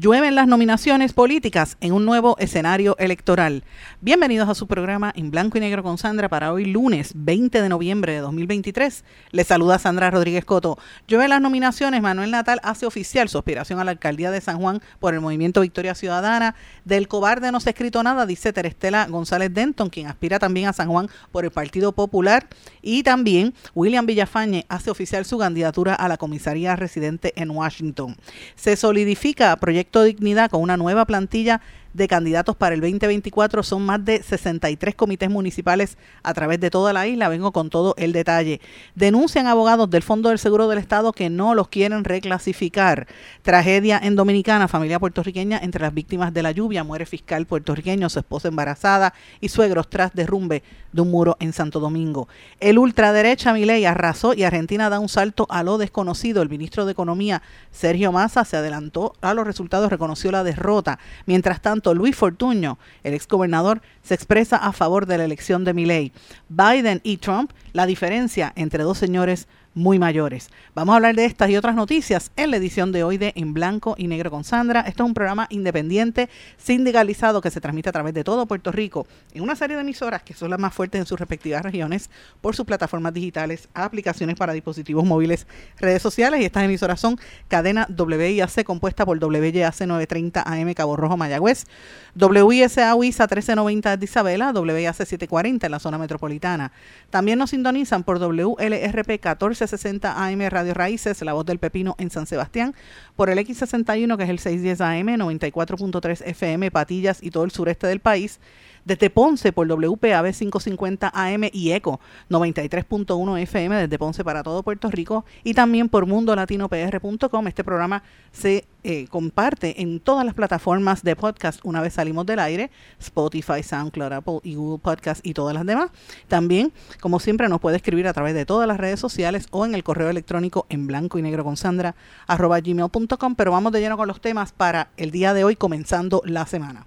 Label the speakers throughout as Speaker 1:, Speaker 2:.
Speaker 1: Llueven las nominaciones políticas en un nuevo escenario electoral. Bienvenidos a su programa en blanco y negro con Sandra para hoy lunes 20 de noviembre de 2023. Les saluda Sandra Rodríguez Coto. Llueven las nominaciones. Manuel Natal hace oficial su aspiración a la alcaldía de San Juan por el movimiento Victoria Ciudadana. Del cobarde no se ha escrito nada, dice Terestela González Denton, quien aspira también a San Juan por el Partido Popular. Y también William Villafañe hace oficial su candidatura a la comisaría residente en Washington. Se solidifica proyecto Dignidad con una nueva plantilla de candidatos para el 2024. Son más de 63 comités municipales a través de toda la isla. Vengo con todo el detalle. Denuncian abogados del Fondo del Seguro del Estado que no los quieren reclasificar. Tragedia en Dominicana, familia puertorriqueña entre las víctimas de la lluvia. Muere fiscal puertorriqueño, su esposa embarazada y suegros tras derrumbe de un muro en Santo Domingo. El ultraderecha Milei arrasó y Argentina da un salto a lo desconocido. El ministro de Economía, Sergio Massa, se adelantó a los resultados, reconoció la derrota. Mientras tanto, Luis Fortuño, el exgobernador, se expresa a favor de la elección de Milley. Biden y Trump, la diferencia entre dos señores muy mayores. Vamos a hablar de estas y otras noticias en la edición de hoy de En Blanco y Negro con Sandra. Esto es un programa independiente, sindicalizado, que se transmite a través de todo Puerto Rico en una serie de emisoras que son las más fuertes en sus respectivas regiones por sus plataformas digitales, aplicaciones para dispositivos móviles, redes sociales y estas emisoras son cadena WIAC compuesta por WYAC 930 AM Cabo Rojo Mayagüez, WISA UISA 1390 de Isabela, WIAC 740 en la zona metropolitana. También nos sintonizan por WLRP 14 60 AM Radio Raíces, La Voz del Pepino en San Sebastián, por el X61 que es el 610 AM, 94.3 FM, Patillas y todo el sureste del país, desde Ponce por WPAB 550 AM y ECO 93.1 FM desde Ponce para todo Puerto Rico y también por mundolatinopr.com. Este programa se eh, comparte en todas las plataformas de podcast una vez salimos del aire, Spotify, SoundCloud, Apple y Google Podcast y todas las demás. También, como siempre, nos puede escribir a través de todas las redes sociales o en el correo electrónico en blanco y negro con Sandra arroba gmail.com. Pero vamos de lleno con los temas para el día de hoy comenzando la semana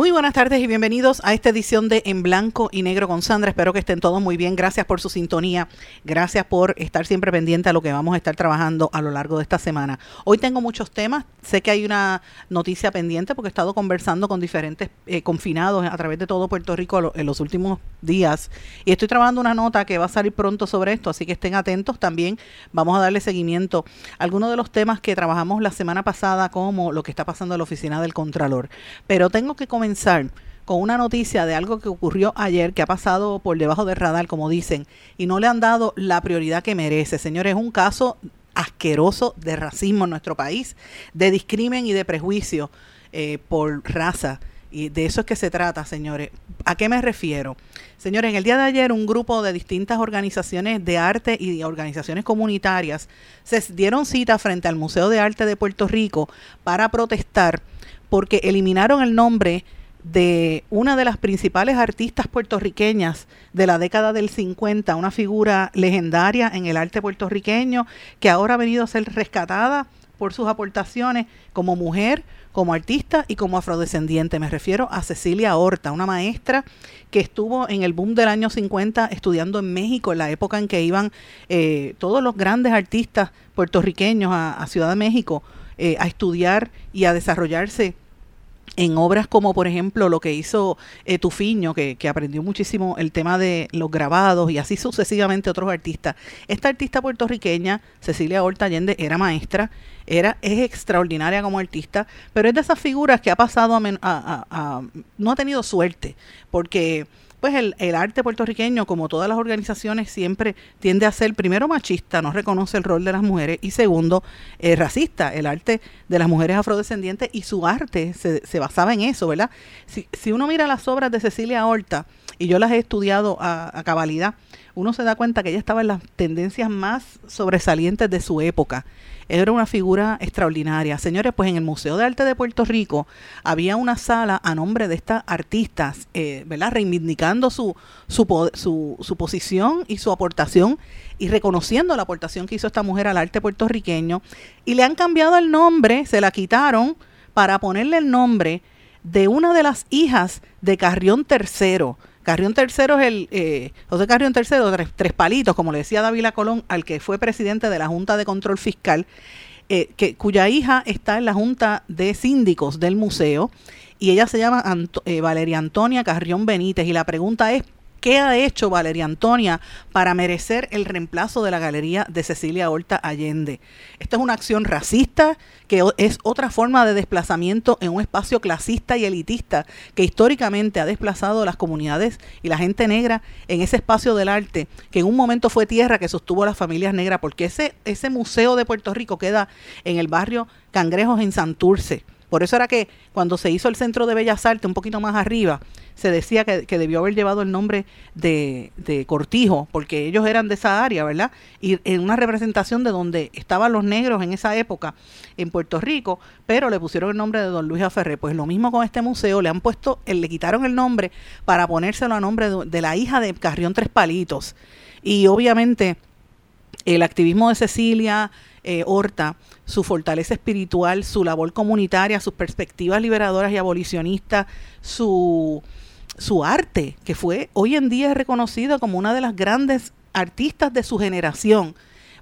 Speaker 1: Muy buenas tardes y bienvenidos a esta edición de En Blanco y Negro con Sandra. Espero que estén todos muy bien. Gracias por su sintonía. Gracias por estar siempre pendiente a lo que vamos a estar trabajando a lo largo de esta semana. Hoy tengo muchos temas. Sé que hay una noticia pendiente porque he estado conversando con diferentes eh, confinados a través de todo Puerto Rico en los últimos días. Y estoy trabajando una nota que va a salir pronto sobre esto, así que estén atentos también. Vamos a darle seguimiento a algunos de los temas que trabajamos la semana pasada, como lo que está pasando en la oficina del Contralor. Pero tengo que comenzar con una noticia de algo que ocurrió ayer, que ha pasado por debajo del radar, como dicen, y no le han dado la prioridad que merece. Señores, es un caso asqueroso de racismo en nuestro país, de discrimen y de prejuicio eh, por raza. Y de eso es que se trata, señores. ¿A qué me refiero? Señores, en el día de ayer un grupo de distintas organizaciones de arte y organizaciones comunitarias se dieron cita frente al Museo de Arte de Puerto Rico para protestar porque eliminaron el nombre de una de las principales artistas puertorriqueñas de la década del 50, una figura legendaria en el arte puertorriqueño que ahora ha venido a ser rescatada por sus aportaciones como mujer, como artista y como afrodescendiente. Me refiero a Cecilia Horta, una maestra que estuvo en el boom del año 50 estudiando en México, en la época en que iban eh, todos los grandes artistas puertorriqueños a, Ciudad de México eh, a estudiar y a desarrollarse en obras como por ejemplo lo que hizo eh, Tufiño, que, que, aprendió muchísimo el tema de los grabados y así sucesivamente otros artistas. Esta artista puertorriqueña, Cecilia Horta Allende, era maestra, era, es extraordinaria como artista, pero es de esas figuras que ha pasado a, a no ha tenido suerte, porque pues el, el, arte puertorriqueño, como todas las organizaciones, siempre tiende a ser primero machista, no reconoce el rol de las mujeres, y segundo, eh, racista, el arte de las mujeres afrodescendientes y su arte se, basaba en eso, ¿verdad? Si, si, uno mira las obras de Cecilia Horta, y yo las he estudiado a, a cabalidad, uno se da cuenta que ella estaba en las tendencias más sobresalientes de su época Era una figura extraordinaria. Señores, pues en el Museo de Arte de Puerto Rico había una sala a nombre de estas artistas, eh, ¿verdad? Reivindicando su, su, su, su posición y su aportación y reconociendo la aportación que hizo esta mujer al arte puertorriqueño. Y le han cambiado el nombre, se la quitaron para ponerle el nombre de una de las hijas de Carrión III. Carrión III es el, eh, José Carrión III, tres, palitos, como le decía Dávila Colón, al que fue presidente de la Junta de Control Fiscal, eh, que, cuya hija está en la Junta de Síndicos del museo, y ella se llama eh, Valeria Antonia Carrión Benítez, y la pregunta es, ¿Qué ha hecho Valeria Antonia para merecer el reemplazo de la galería de Cecilia Horta Allende? Esta es una acción racista que es otra forma de desplazamiento en un espacio clasista y elitista que históricamente ha desplazado a las comunidades y la gente negra en ese espacio del arte que en un momento fue tierra que sostuvo a las familias negras porque ese, ese museo de Puerto Rico queda en el barrio Cangrejos en Santurce. Por eso era que cuando se hizo el Centro de Bellas Artes un poquito más arriba, se decía que, debió haber llevado el nombre de, Cortijo, porque ellos eran de esa área, ¿verdad? Y en una representación de donde estaban los negros en esa época en Puerto Rico, pero le pusieron el nombre de don Luis Aferré. Pues lo mismo con este museo, le han puesto, le quitaron el nombre para ponérselo a nombre de, la hija de Carrión Tres Palitos. Y obviamente el activismo de Cecilia eh, Horta, su fortaleza espiritual, su labor comunitaria, sus perspectivas liberadoras y abolicionistas, su su arte, que fue hoy en día reconocido como una de las grandes artistas de su generación.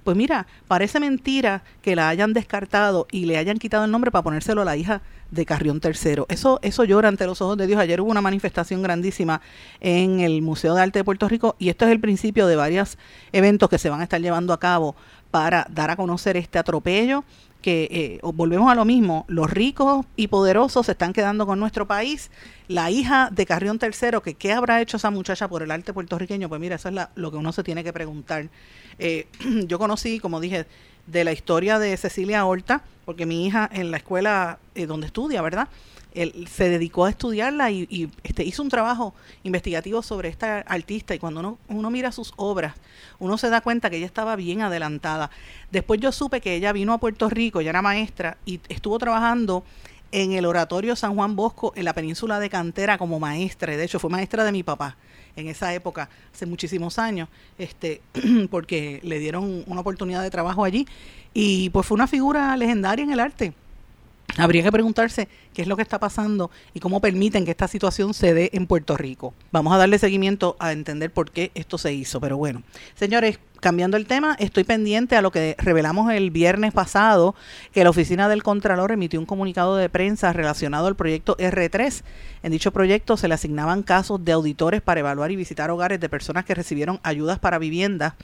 Speaker 1: Pues mira, parece mentira que la hayan descartado y le hayan quitado el nombre para ponérselo a la hija de Carrión III. Eso, eso llora ante los ojos de Dios. Ayer hubo una manifestación grandísima en el Museo de Arte de Puerto Rico y esto es el principio de varios eventos que se van a estar llevando a cabo para dar a conocer este atropello que eh, volvemos a lo mismo, los ricos y poderosos se están quedando con nuestro país. La hija de Carrión III, que qué habrá hecho esa muchacha por el arte puertorriqueño, pues mira, eso es lo que uno se tiene que preguntar. Eh, yo conocí, como dije, de la historia de Cecilia Horta, porque mi hija en la escuela eh, donde estudia, ¿verdad? Él se dedicó a estudiarla y, este, hizo un trabajo investigativo sobre esta artista y cuando uno, mira sus obras, uno se da cuenta que ella estaba bien adelantada. Después yo supe que ella vino a Puerto Rico, ya era maestra, y estuvo trabajando en el Oratorio San Juan Bosco en la península de Cantera como maestra, de hecho fue maestra de mi papá en esa época, hace muchísimos años, este, porque le dieron una oportunidad de trabajo allí, y pues fue una figura legendaria en el arte. Habría que preguntarse qué es lo que está pasando y cómo permiten que esta situación se dé en Puerto Rico. Vamos a darle seguimiento a entender por qué esto se hizo. Pero bueno, señores, cambiando el tema, estoy pendiente a lo que revelamos el viernes pasado, que la oficina del Contralor emitió un comunicado de prensa relacionado al proyecto R3. En dicho proyecto se le asignaban casos de auditores para evaluar y visitar hogares de personas que recibieron ayudas para vivienda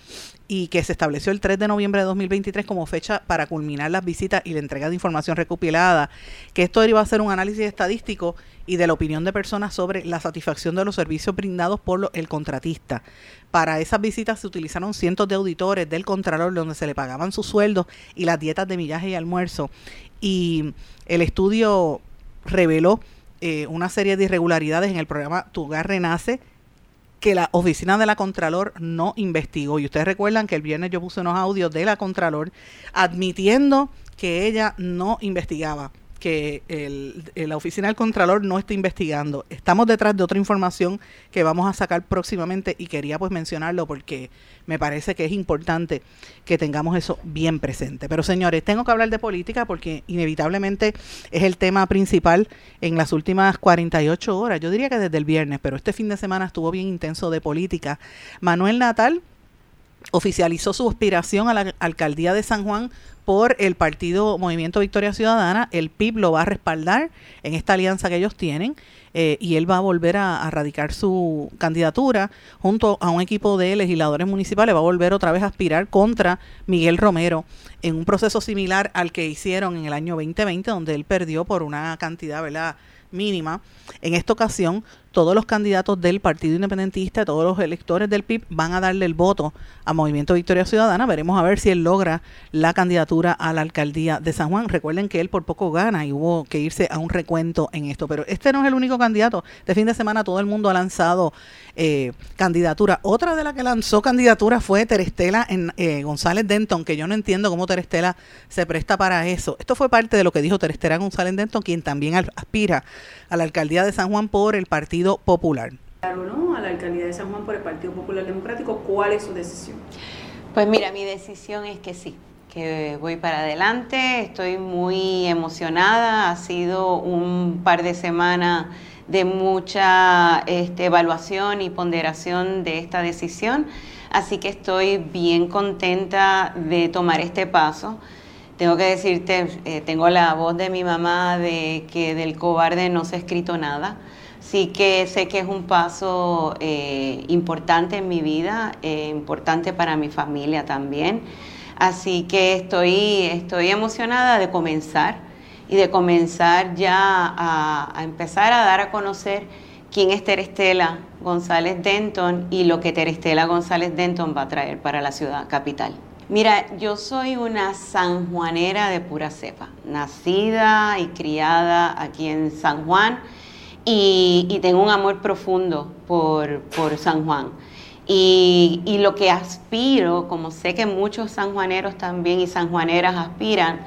Speaker 1: y que se estableció el 3 de noviembre de 2023 como fecha para culminar las visitas y la entrega de información recopilada, que esto iba a ser un análisis estadístico y de la opinión de personas sobre la satisfacción de los servicios brindados por el contratista. Para esas visitas se utilizaron cientos de auditores del Contralor donde se le pagaban sus sueldos y las dietas de millaje y almuerzo. Y el estudio reveló eh, una serie de irregularidades en el programa Tu Hogar Renace que la oficina de la Contralor no investigó. Y ustedes recuerdan que el viernes yo puse unos audios de la Contralor admitiendo que ella no investigaba que el, la oficina del Contralor no está investigando. Estamos detrás de otra información que vamos a sacar próximamente y quería pues mencionarlo porque me parece que es importante que tengamos eso bien presente. Pero señores, tengo que hablar de política porque inevitablemente es el tema principal en las últimas 48 horas. Yo diría que desde el viernes, pero este fin de semana estuvo bien intenso de política. Manuel Natal oficializó su aspiración a la alcaldía de San Juan por el partido Movimiento Victoria Ciudadana. El PIB lo va a respaldar en esta alianza que ellos tienen eh, y él va a volver a, radicar su candidatura junto a un equipo de legisladores municipales. Va a volver otra vez a aspirar contra Miguel Romero en un proceso similar al que hicieron en el año 2020, donde él perdió por una cantidad, ¿verdad? Mínima. En esta ocasión, todos los candidatos del Partido Independentista, todos los electores del PIB van a darle el voto a Movimiento Victoria Ciudadana. Veremos a ver si él logra la candidatura a la alcaldía de San Juan. Recuerden que él por poco gana y hubo que irse a un recuento en esto. Pero este no es el único candidato. De fin de semana todo el mundo ha lanzado eh, candidatura. Otra de las que lanzó candidatura fue Terestela en, eh, González Denton, que yo no entiendo cómo Terestela se presta para eso. Esto fue parte de lo que dijo Terestela González Denton, quien también aspira a la alcaldía de San Juan por el Partido Popular.
Speaker 2: ¿no? A la alcaldía de San Juan por el Partido Popular Democrático, ¿cuál es su decisión?
Speaker 3: Pues mira, mi decisión es que sí, que voy para adelante, estoy muy emocionada, ha sido un par de semanas de mucha este, evaluación y ponderación de esta decisión, así que estoy bien contenta de tomar este paso. Tengo que decirte, eh, tengo la voz de mi mamá de que del cobarde no se ha escrito nada. Sí que sé que es un paso eh, importante en mi vida, eh, importante para mi familia también. Así que estoy, estoy emocionada de comenzar y de comenzar ya a, empezar a dar a conocer quién es Terestela González Denton y lo que Terestela González Denton va a traer para la ciudad capital. Mira, yo soy una sanjuanera de pura cepa, nacida y criada aquí en San Juan y, tengo un amor profundo por, San Juan. Y, lo que aspiro, como sé que muchos sanjuaneros también y sanjuaneras aspiran,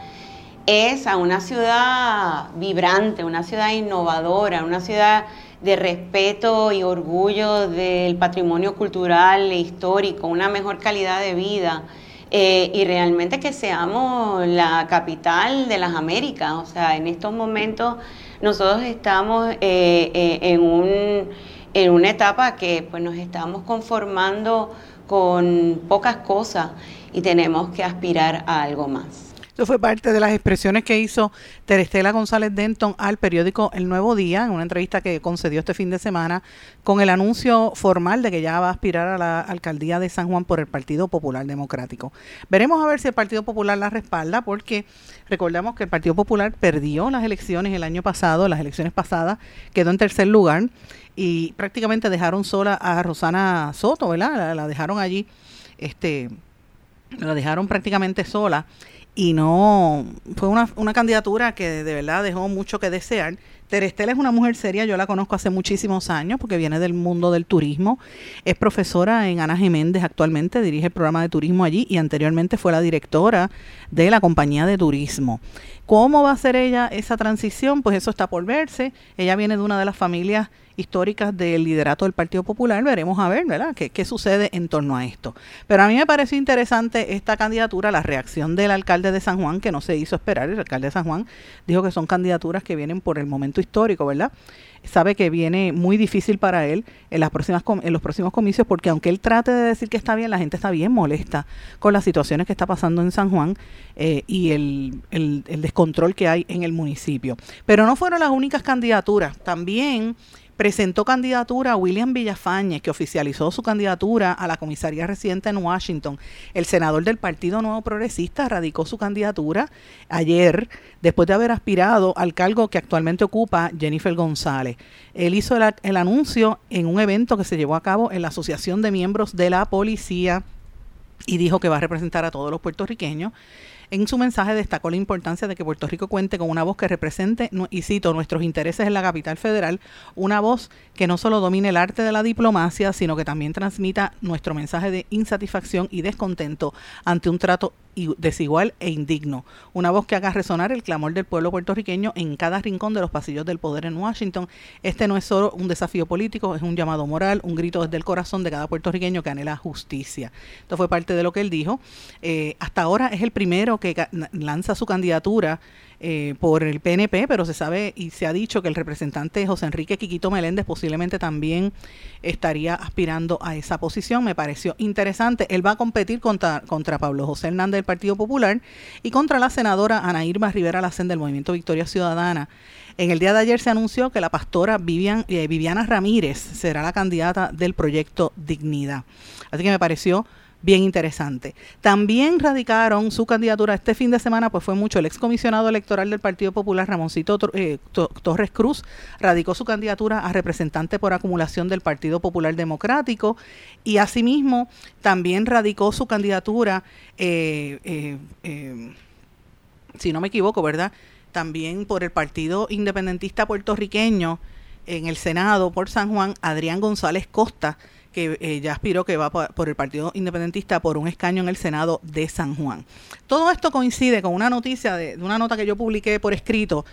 Speaker 3: es a una ciudad vibrante, una ciudad innovadora, una ciudad de respeto y orgullo del patrimonio cultural e histórico, una mejor calidad de vida. Eh, y realmente que seamos la capital de las Américas. O sea, en estos momentos nosotros estamos eh, eh, en, un, en una etapa que pues nos estamos conformando con pocas cosas y tenemos que aspirar a algo más.
Speaker 1: Eso fue parte de las expresiones que hizo Terestela González Denton al periódico El Nuevo Día, en una entrevista que concedió este fin de semana, con el anuncio formal de que ya va a aspirar a la alcaldía de San Juan por el Partido Popular Democrático. Veremos a ver si el Partido Popular la respalda, porque recordamos que el Partido Popular perdió las elecciones el año pasado, las elecciones pasadas, quedó en tercer lugar y prácticamente dejaron sola a Rosana Soto, ¿verdad? La, la dejaron allí, este, la dejaron prácticamente sola y no fue una, una, candidatura que de verdad dejó mucho que desear. Terestela es una mujer seria, yo la conozco hace muchísimos años porque viene del mundo del turismo. Es profesora en Ana Jiménez actualmente, dirige el programa de turismo allí y anteriormente fue la directora de la compañía de turismo. ¿Cómo va a ser ella esa transición? Pues eso está por verse. Ella viene de una de las familias históricas del liderato del Partido Popular. Veremos a ver, ¿verdad?, qué, qué sucede en torno a esto. Pero a mí me pareció interesante esta candidatura, la reacción del alcalde de San Juan, que no se hizo esperar. El alcalde de San Juan dijo que son candidaturas que vienen por el momento histórico, ¿verdad? sabe que viene muy difícil para él en las próximas en los próximos comicios porque aunque él trate de decir que está bien la gente está bien molesta con las situaciones que está pasando en San Juan eh, y el, descontrol que hay en el municipio pero no fueron las únicas candidaturas también presentó candidatura a William Villafañez, que oficializó su candidatura a la comisaría residente en Washington. El senador del Partido Nuevo Progresista radicó su candidatura ayer, después de haber aspirado al cargo que actualmente ocupa Jennifer González. Él hizo el anuncio en un evento que se llevó a cabo en la Asociación de Miembros de la Policía y dijo que va a representar a todos los puertorriqueños. En su mensaje destacó la importancia de que Puerto Rico cuente con una voz que represente, y cito, nuestros intereses en la capital federal, una voz que no solo domine el arte de la diplomacia, sino que también transmita nuestro mensaje de insatisfacción y descontento ante un trato desigual e indigno. Una voz que haga resonar el clamor del pueblo puertorriqueño en cada rincón de los pasillos del poder en Washington. Este no es solo un desafío político, es un llamado moral, un grito desde el corazón de cada puertorriqueño que anhela justicia. Esto fue parte de lo que él dijo. Eh, hasta ahora es el primero que lanza su candidatura eh, por el PNP, pero se sabe y se ha dicho que el representante José Enrique Quiquito Meléndez posiblemente también estaría aspirando a esa posición. Me pareció interesante. Él va a competir contra, contra Pablo José Hernández del Partido Popular y contra la senadora Ana Irma Rivera Lacén del Movimiento Victoria Ciudadana. En el día de ayer se anunció que la pastora Vivian, eh, Viviana Ramírez será la candidata del proyecto Dignidad. Así que me pareció bien interesante. También radicaron su candidatura este fin de semana, pues fue mucho el excomisionado electoral del Partido Popular, Ramoncito eh, Torres Cruz, radicó su candidatura a representante por acumulación del Partido Popular Democrático y asimismo también radicó su candidatura, eh, eh, si no me equivoco, ¿verdad? También por el Partido Independentista Puertorriqueño en el Senado por San Juan, Adrián González Costa, que eh, ya aspiró que va por, el Partido Independentista por un escaño en el Senado de San Juan. Todo esto coincide con una noticia de, una nota que yo publiqué por escrito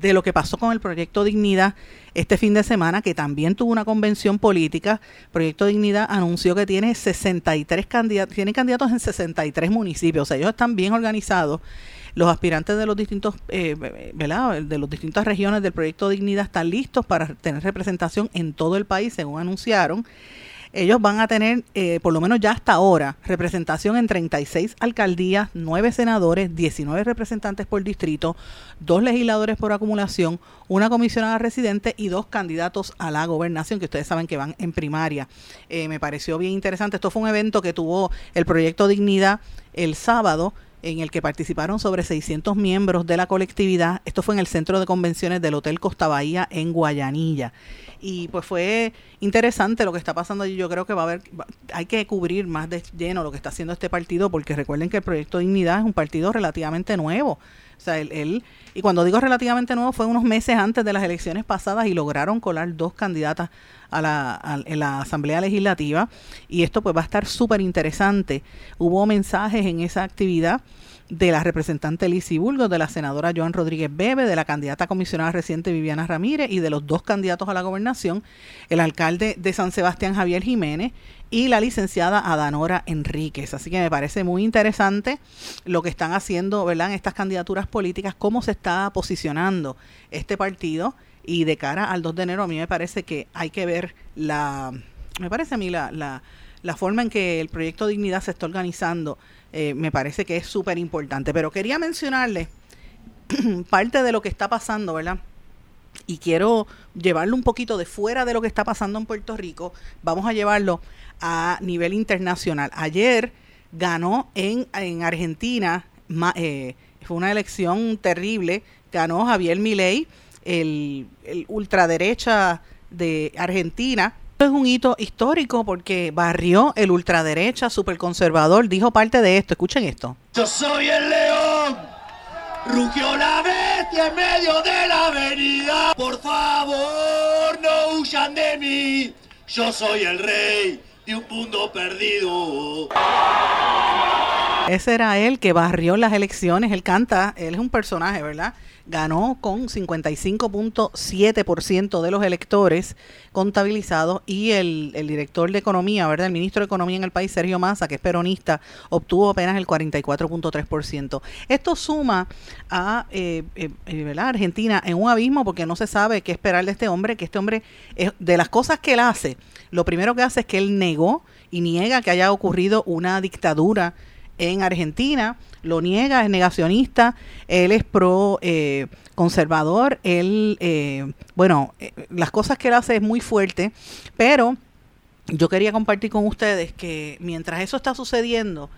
Speaker 1: de lo que pasó con el Proyecto Dignidad este fin de semana, que también tuvo una convención política. Proyecto Dignidad anunció que tiene 63 candidatos, tiene candidatos en 63 municipios, o sea, ellos están bien organizados. Los aspirantes de los distintos, eh, ¿verdad? de las distintas regiones del Proyecto Dignidad están listos para tener representación en todo el país, según anunciaron ellos van a tener, eh, por lo menos ya hasta ahora, representación en 36 alcaldías, 9 senadores, 19 representantes por distrito, dos legisladores por acumulación, una comisionada residente y dos candidatos a la gobernación, que ustedes saben que van en primaria. Eh, me pareció bien interesante. Esto fue un evento que tuvo el proyecto Dignidad el sábado en el que participaron sobre 600 miembros de la colectividad. Esto fue en el centro de convenciones del Hotel Costa Bahía en Guayanilla y pues fue interesante lo que está pasando. Yo creo que va a haber, hay que cubrir más de lleno lo que está haciendo este partido, porque recuerden que el Proyecto Dignidad es un partido relativamente nuevo. O sea, él, y cuando digo relativamente nuevo, fue unos meses antes de las elecciones pasadas y lograron colar dos candidatas a la, en la Asamblea Legislativa. Y esto pues va a estar súper interesante. Hubo mensajes en esa actividad de la representante Lizy Bulgo, de la senadora Joan Rodríguez Bebe, de la candidata comisionada reciente Viviana Ramírez y de los dos candidatos a la gobernación, el alcalde de San Sebastián Javier Jiménez y la licenciada Adanora Enríquez. Así que me parece muy interesante lo que están haciendo ¿verdad? en estas candidaturas políticas, cómo se está posicionando este partido y de cara al 2 de enero a mí me parece que hay que ver la, me parece a mí la, la, la forma en que el proyecto Dignidad se está organizando eh, me parece que es súper importante. Pero quería mencionarle parte de lo que está pasando, ¿verdad? Y quiero llevarlo un poquito de fuera de lo que está pasando en Puerto Rico. Vamos a llevarlo a nivel internacional. Ayer ganó en, en Argentina, eh, fue una elección terrible, ganó Javier Milei, el, el ultraderecha de Argentina, esto es un hito histórico porque barrió el ultraderecha superconservador. Dijo parte de esto. Escuchen esto.
Speaker 4: Yo soy el león. Rugió la bestia en medio de la avenida. Por favor, no huyan de mí. Yo soy el rey de un mundo perdido.
Speaker 1: Ese era él que barrió las elecciones. Él canta, él es un personaje, ¿verdad? ganó con 55.7% de los electores contabilizados y el, director de Economía, ¿verdad? El ministro de Economía en el país, Sergio Massa, que es peronista, obtuvo apenas el 44.3%. Esto suma a eh, eh, eh Argentina en un abismo porque no se sabe qué esperar de este hombre, que este hombre, de las cosas que él hace, lo primero que hace es que él negó y niega que haya ocurrido una dictadura en Argentina, lo niega, es negacionista, él es pro eh, conservador, él, eh, bueno, eh, las cosas que él hace es muy fuerte, pero yo quería compartir con ustedes que mientras eso está sucediendo,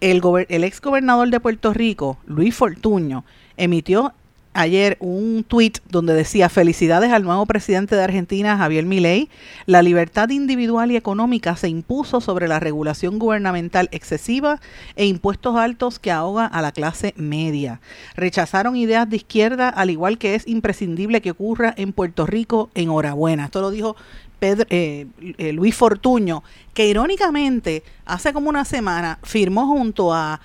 Speaker 1: el, el ex gobernador de Puerto Rico, Luis Fortuño, emitió ayer un tuit donde decía felicidades al nuevo presidente de Argentina, Javier Milei. La libertad individual y económica se impuso sobre la regulación gubernamental excesiva e impuestos altos que ahoga a la clase media. Rechazaron ideas de izquierda, al igual que es imprescindible que ocurra en Puerto Rico. Enhorabuena. Esto lo dijo Pedro, eh, eh, Luis Fortuño, que irónicamente hace como una semana firmó junto a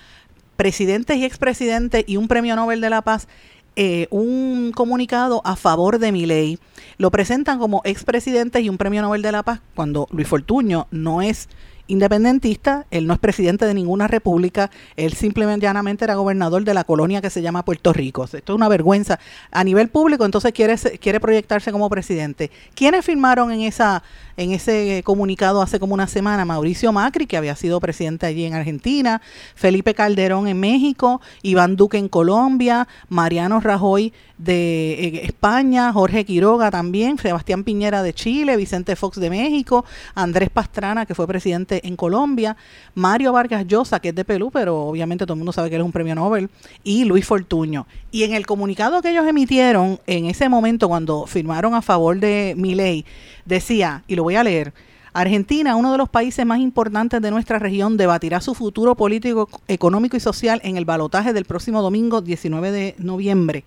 Speaker 1: presidentes y expresidentes y un premio Nobel de la Paz eh, un comunicado a favor de mi ley. Lo presentan como expresidentes y un premio Nobel de la Paz cuando Luis Fortuño no es independentista, él no es presidente de ninguna república, él simplemente llanamente era gobernador de la colonia que se llama Puerto Rico. Esto es una vergüenza. A nivel público, entonces quiere, quiere proyectarse como presidente. ¿Quiénes firmaron en esa en ese comunicado hace como una semana Mauricio Macri, que había sido presidente allí en Argentina, Felipe Calderón en México, Iván Duque en Colombia, Mariano Rajoy de eh, España, Jorge Quiroga también, Sebastián Piñera de Chile, Vicente Fox de México, Andrés Pastrana, que fue presidente en Colombia, Mario Vargas Llosa, que es de Perú, pero obviamente todo el mundo sabe que él es un premio Nobel, y Luis Fortuño. Y en el comunicado que ellos emitieron en ese momento cuando firmaron a favor de mi ley, decía, y lo voy a leer, Argentina, uno de los países más importantes de nuestra región, debatirá su futuro político, económico y social en el balotaje del próximo domingo 19 de noviembre.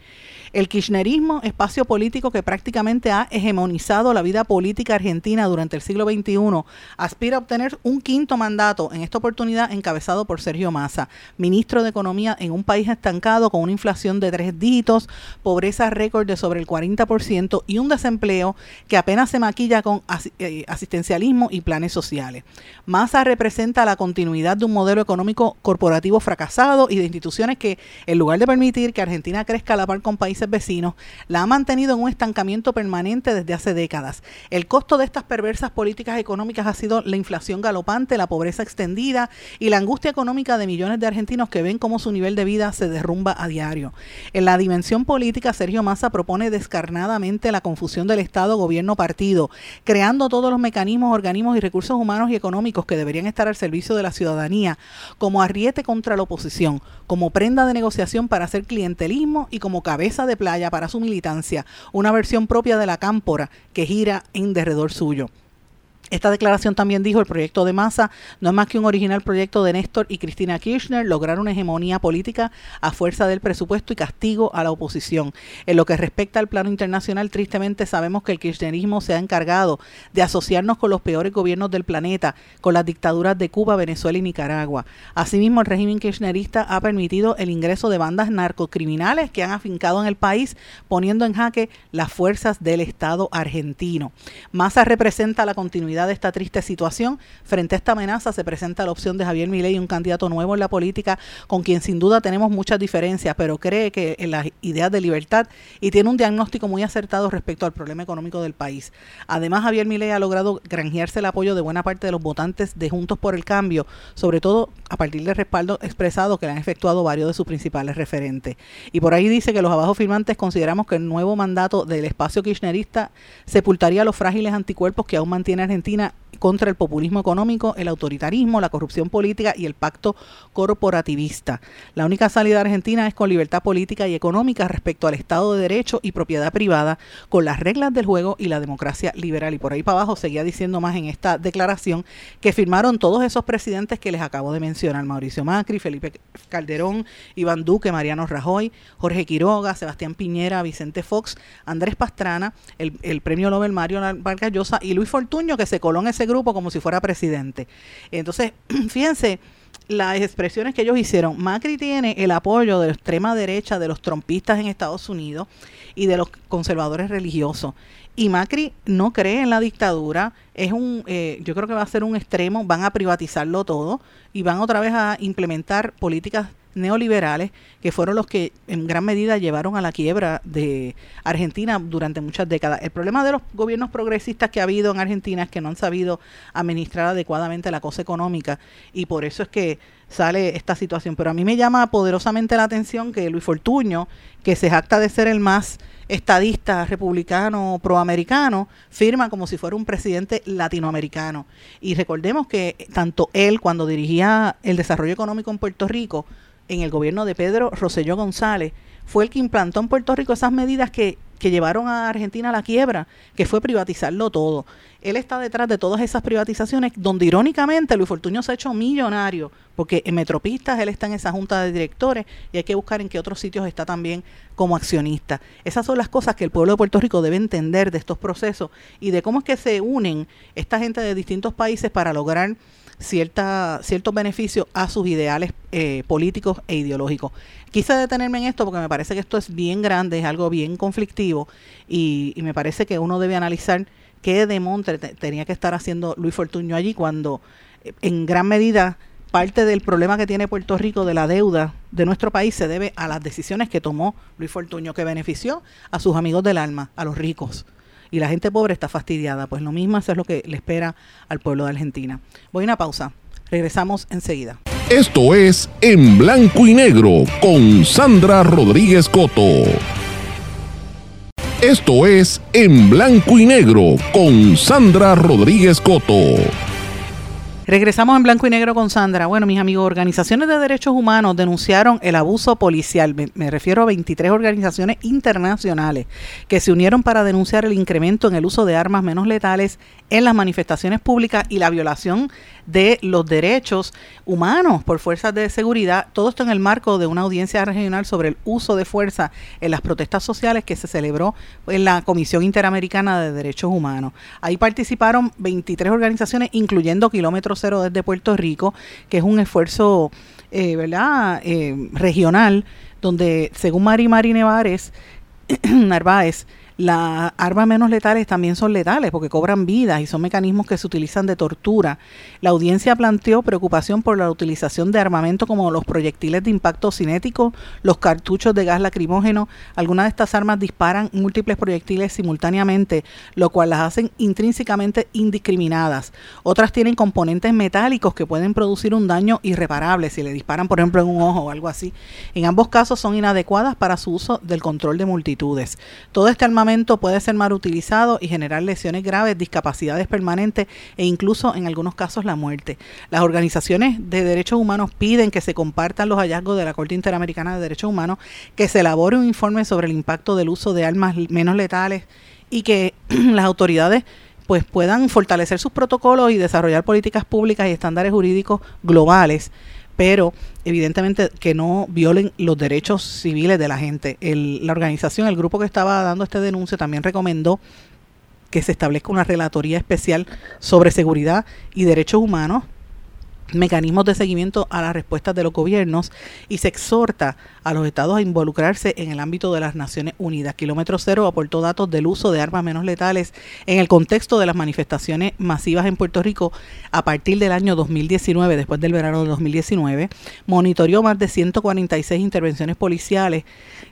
Speaker 1: El kirchnerismo, espacio político que prácticamente ha hegemonizado la vida política argentina durante el siglo XXI, aspira a obtener un quinto mandato, en esta oportunidad encabezado por Sergio Massa, ministro de Economía en un país estancado con una inflación de tres dígitos, pobreza récord de sobre el 40% y un desempleo que apenas se maquilla con eh, asistencialismo y planes sociales. Massa representa la continuidad de un modelo económico corporativo fracasado y de instituciones que, en lugar de permitir que Argentina crezca a la par con países vecinos, la ha mantenido en un estancamiento permanente desde hace décadas. El costo de estas perversas políticas económicas ha sido la inflación galopante, la pobreza extendida y la angustia económica de millones de argentinos que ven cómo su nivel de vida se derrumba a diario. En la dimensión política, Sergio Massa propone descarnadamente la confusión del Estado, gobierno, partido, creando todos los mecanismos, organismos y recursos humanos y económicos que deberían estar al servicio de la ciudadanía, como arriete contra la oposición, como prenda de negociación para hacer clientelismo y como cabeza de playa para su militancia, una versión propia de la cámpora que gira en derredor suyo. Esta declaración también dijo el proyecto de masa no es más que un original proyecto de Néstor y Cristina Kirchner lograr una hegemonía política a fuerza del presupuesto y castigo a la oposición. En lo que respecta al plano internacional, tristemente sabemos que el kirchnerismo se ha encargado de asociarnos con los peores gobiernos del planeta, con las dictaduras de Cuba, Venezuela y Nicaragua. Asimismo, el régimen kirchnerista ha permitido el ingreso de bandas narcocriminales que han afincado en el país, poniendo en jaque las fuerzas del Estado argentino. Massa representa la continuidad de esta triste situación. Frente a esta amenaza se presenta la opción de Javier Milei, un candidato nuevo en la política con quien sin duda tenemos muchas diferencias, pero cree que en las ideas de libertad y tiene un diagnóstico muy acertado respecto al problema económico del país. Además, Javier Milei ha logrado granjearse el apoyo de buena parte de los votantes de Juntos por el Cambio, sobre todo a partir del respaldo expresado que han efectuado varios de sus principales referentes. Y por ahí dice que los abajo firmantes consideramos que el nuevo mandato del espacio kirchnerista sepultaría los frágiles anticuerpos que aún mantiene Argentina Argentina contra el populismo económico, el autoritarismo, la corrupción política y el pacto corporativista. La única salida Argentina es con libertad política y económica respecto al Estado de Derecho y propiedad privada, con las reglas del juego y la democracia liberal. Y por ahí para abajo seguía diciendo más en esta declaración que firmaron todos esos presidentes que les acabo de mencionar, Mauricio Macri, Felipe Calderón, Iván Duque, Mariano Rajoy, Jorge Quiroga, Sebastián Piñera, Vicente Fox, Andrés Pastrana, el, el premio Nobel Mario Vargas Llosa y Luis Fortuño, que se coló en ese grupo como si fuera presidente. Entonces, fíjense las expresiones que ellos hicieron. Macri tiene el apoyo de la extrema derecha, de los trompistas en Estados Unidos y de los conservadores religiosos. Y Macri no cree en la dictadura, es un, eh, yo creo que va a ser un extremo, van a privatizarlo todo y van otra vez a implementar políticas neoliberales que fueron los que en gran medida llevaron a la quiebra de Argentina durante muchas décadas. El problema de los gobiernos progresistas que ha habido en Argentina es que no han sabido administrar adecuadamente la cosa económica y por eso es que sale esta situación. Pero a mí me llama poderosamente la atención que Luis Fortuño, que se jacta de ser el más estadista, republicano, proamericano, firma como si fuera un presidente latinoamericano. Y recordemos que tanto él, cuando dirigía el desarrollo económico en Puerto Rico, en el gobierno de Pedro Rosselló González, fue el que implantó en Puerto Rico esas medidas que, que llevaron a Argentina a la quiebra, que fue privatizarlo todo. Él está detrás de todas esas privatizaciones, donde irónicamente Luis Fortuño se ha hecho millonario, porque en Metropistas él está en esa junta de directores y hay que buscar en qué otros sitios está también como accionista. Esas son las cosas que el pueblo de Puerto Rico debe entender de estos procesos y de cómo es que se unen esta gente de distintos países para lograr cierta, ciertos beneficios a sus ideales eh, políticos e ideológicos. Quise detenerme en esto porque me parece que esto es bien grande, es algo bien conflictivo y, me parece que uno debe analizar qué demontre tenía que estar haciendo Luis Fortuño allí cuando eh, en gran medida parte del problema que tiene Puerto Rico de la deuda de nuestro país se debe a las decisiones que tomó Luis Fortuño, que benefició a sus amigos del alma, a los ricos y la gente pobre está fastidiada. Pues lo mismo eso es lo que le espera al pueblo de Argentina. Voy a una pausa. Regresamos enseguida.
Speaker 5: Esto es En Blanco y Negro con Sandra Rodríguez Coto. Esto es En Blanco y Negro con Sandra Rodríguez Coto.
Speaker 1: Regresamos en blanco y negro con Sandra. Bueno, mis amigos, organizaciones de derechos humanos denunciaron el abuso policial. Me, refiero a 23 organizaciones internacionales que se unieron para denunciar el incremento en el uso de armas menos letales en las manifestaciones públicas y la violación de los derechos humanos por fuerzas de seguridad. Todo esto en el marco de una audiencia regional sobre el uso de fuerza en las protestas sociales que se celebró en la Comisión Interamericana de Derechos Humanos. Ahí participaron 23 organizaciones, incluyendo Kilómetros Cero desde Puerto Rico, que es un esfuerzo eh, ¿verdad? Eh, regional, donde según Mari Mari Nevares, Narváez, las armas menos letales también son letales porque cobran vidas y son mecanismos que se utilizan de tortura. La audiencia planteó preocupación por la utilización de armamento como los proyectiles de impacto cinético, los cartuchos de gas lacrimógeno. Algunas de estas armas disparan múltiples proyectiles simultáneamente, lo cual las hacen intrínsecamente indiscriminadas. Otras tienen componentes metálicos que pueden producir un daño irreparable si le disparan, por ejemplo, en un ojo o algo así. En ambos casos son inadecuadas para su uso del control de multitudes. Todo este armamento puede ser mal utilizado y generar lesiones graves, discapacidades permanentes e incluso en algunos casos la muerte. Las organizaciones de derechos humanos piden que se compartan los hallazgos de la Corte Interamericana de Derechos Humanos, que se elabore un informe sobre el impacto del uso de armas menos letales y que las autoridades pues puedan fortalecer sus protocolos y desarrollar políticas públicas y estándares jurídicos globales pero evidentemente que no violen los derechos civiles de la gente. la organización, el grupo que estaba dando este denuncio también recomendó que se establezca una relatoría especial sobre seguridad y derechos humanos mecanismos de seguimiento a las respuestas de los gobiernos y se exhorta a los estados a involucrarse en el ámbito de las Naciones Unidas. Kilómetro Cero aportó datos del uso de armas menos letales en el contexto de las manifestaciones masivas en Puerto Rico a partir del año 2019, después del verano de 2019. Monitoreó más de 146 intervenciones policiales.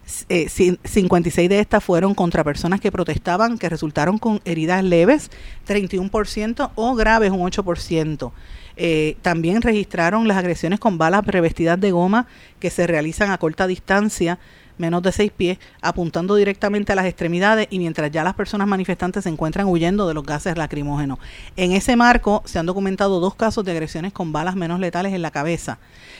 Speaker 1: 56 eh, de estas fueron contra personas que protestaban, que resultaron con heridas leves, 31%, o graves, un 8%. Eh, también registraron las agresiones con balas revestidas de goma que se realizan a corta distancia, menos de seis pies, apuntando directamente a las extremidades y mientras ya las personas manifestantes se encuentran huyendo de los gases lacrimógenos. En ese marco se han documentado dos casos de agresiones con balas menos letales en la cabeza.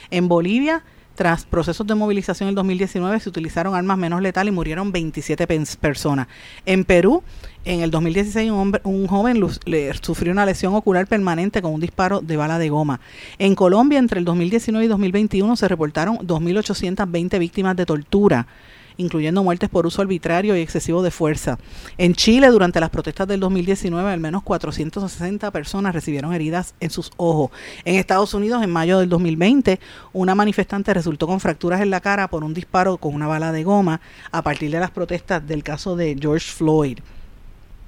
Speaker 1: En Bolivia tras procesos de movilización en el 2019 se utilizaron armas menos letales y murieron 27 personas. En Perú, en el 2016 un, hombre, un joven sufrió una lesión ocular permanente con un disparo de bala de goma. En Colombia, entre el 2019 y 2021 se reportaron 2.820 víctimas de tortura incluyendo muertes por uso arbitrario y excesivo de fuerza. En Chile, durante las protestas del 2019, al menos 460 personas recibieron heridas en sus ojos. En Estados Unidos, en mayo del 2020, una manifestante resultó con fracturas en la cara por un disparo con una bala de goma a partir de las protestas del caso de George Floyd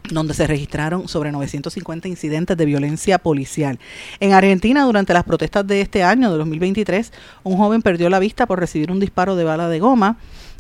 Speaker 1: donde se registraron sobre 950 incidentes de violencia policial. En Argentina, durante las protestas de este año, de 2023, un joven perdió la vista por recibir un disparo de bala de goma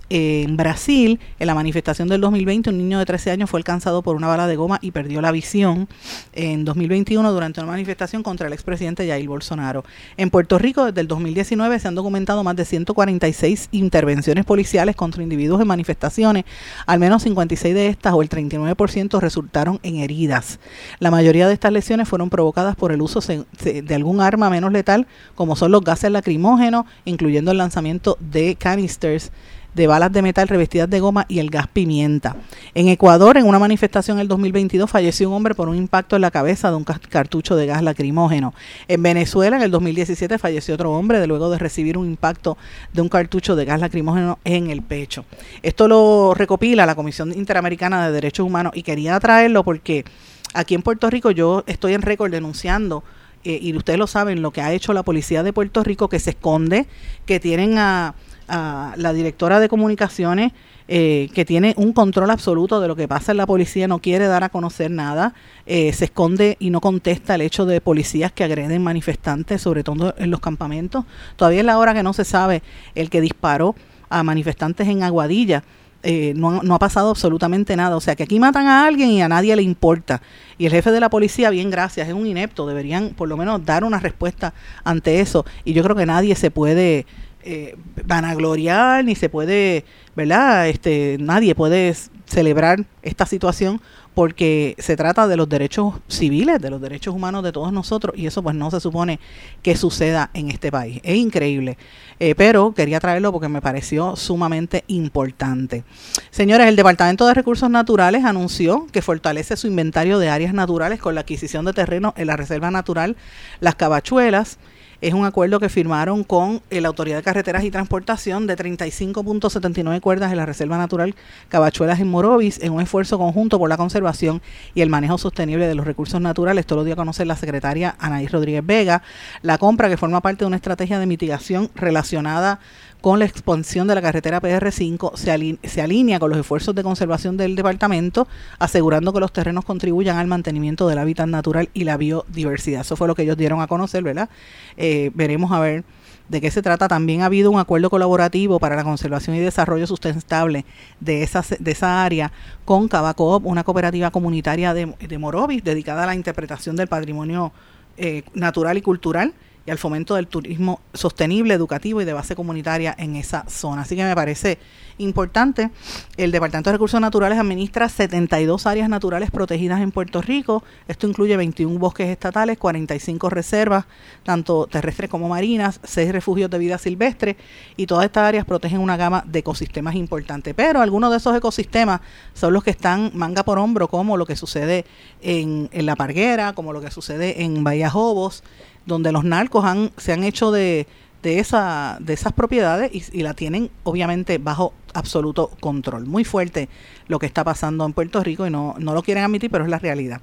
Speaker 1: en Brasil, en la manifestación del 2020, un niño de 13 años fue alcanzado por una bala de goma y perdió la visión. En 2021, durante una manifestación contra el expresidente Jair Bolsonaro. En Puerto Rico, desde el 2019, se han documentado más de 146 intervenciones policiales contra individuos en manifestaciones. Al menos 56 de estas, o el 39%, resultaron en heridas. La mayoría de estas lesiones fueron provocadas por el uso de algún arma menos letal, como son los gases lacrimógenos, incluyendo el lanzamiento de canisters de balas de metal revestidas de goma y el gas pimienta. En Ecuador, en una manifestación en el 2022, falleció un hombre por un impacto en la cabeza de un cartucho de gas lacrimógeno. En Venezuela, en el 2017, falleció otro hombre de luego de recibir un impacto de un cartucho de gas lacrimógeno en el pecho. Esto lo recopila la Comisión Interamericana de Derechos Humanos y quería traerlo porque aquí en Puerto Rico yo estoy en récord denunciando eh, y ustedes lo saben, lo que ha hecho la policía de Puerto Rico, que se esconde, que tienen a la directora de comunicaciones eh, que tiene un control absoluto de lo que pasa en la policía, no quiere dar a conocer nada, eh, se esconde y no contesta el hecho de policías que agreden manifestantes, sobre todo en los campamentos. Todavía es la hora que no se sabe el que disparó a manifestantes en Aguadilla. Eh, no, no, ha pasado absolutamente nada. O sea, que aquí matan a alguien y a nadie le importa. Y el jefe de la policía, bien gracias, es un inepto. Deberían por lo menos dar una respuesta ante eso. Y yo creo que nadie se puede eh, vanagloriar, ni se puede, ¿verdad? Este, nadie puede celebrar esta situación porque se trata de los derechos civiles, de los derechos humanos de todos nosotros y eso pues no se supone que suceda en este país. Es increíble, eh, pero quería traerlo porque me pareció sumamente importante. Señores, el Departamento de Recursos Naturales anunció que fortalece su inventario de áreas naturales con la adquisición de terrenos en la Reserva Natural Las Cabachuelas es un acuerdo que firmaron con la Autoridad de Carreteras y Transportación de 35.79 cuerdas en la Reserva Natural Cabachuelas en Morovis en un esfuerzo conjunto por la conservación y el manejo sostenible de los recursos naturales. Esto lo dio a conocer la secretaria Anaís Rodríguez Vega. La compra que forma parte de una estrategia de mitigación relacionada con la expansión de la carretera PR5 se, se, alinea con los esfuerzos de conservación del departamento, asegurando que los terrenos contribuyan al mantenimiento del hábitat natural y la biodiversidad. Eso fue lo que ellos dieron a conocer, ¿verdad? Eh, veremos a ver de qué se trata. También ha habido un acuerdo colaborativo para la conservación y desarrollo sustentable de esa, de esa área con Cabacoop, una cooperativa comunitaria de, de Morovis dedicada a la interpretación del patrimonio eh, natural y cultural y al fomento del turismo sostenible, educativo y de base comunitaria en esa zona. Así que me parece importante. El Departamento de Recursos Naturales administra 72 áreas naturales protegidas en Puerto Rico. Esto incluye 21 bosques estatales, 45 reservas, tanto terrestres como marinas, 6 refugios de vida silvestre y todas estas áreas protegen una gama de ecosistemas importantes. Pero algunos de esos ecosistemas son los que están manga por hombro, como lo que sucede en, en La Parguera, como lo que sucede en Bahía Jobos, donde los narcos han, se han hecho de, de, esa, de esas propiedades y, la tienen obviamente bajo absoluto control. Muy fuerte lo que está pasando en Puerto Rico y no, no lo quieren admitir, pero es la realidad.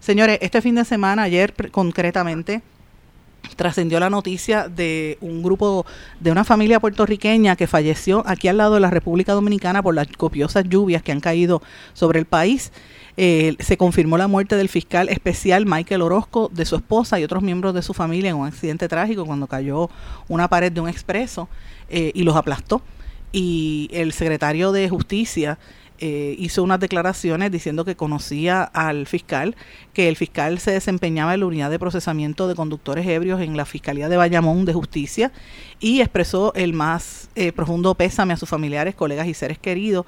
Speaker 1: Señores, este fin de semana, ayer concretamente, trascendió la noticia de un grupo de una familia puertorriqueña que falleció aquí al lado de la República Dominicana por las copiosas lluvias que han caído sobre el país. Eh, se confirmó la muerte del fiscal especial Michael Orozco, de su esposa y otros miembros de su familia en un accidente trágico cuando cayó una pared de un expreso eh, y los aplastó. Y el secretario de Justicia eh, hizo unas declaraciones diciendo que conocía al fiscal, que el fiscal se desempeñaba en la unidad de procesamiento de conductores ebrios en la Fiscalía de Bayamón de Justicia y expresó el más profundo pésame a sus familiares, colegas y seres queridos.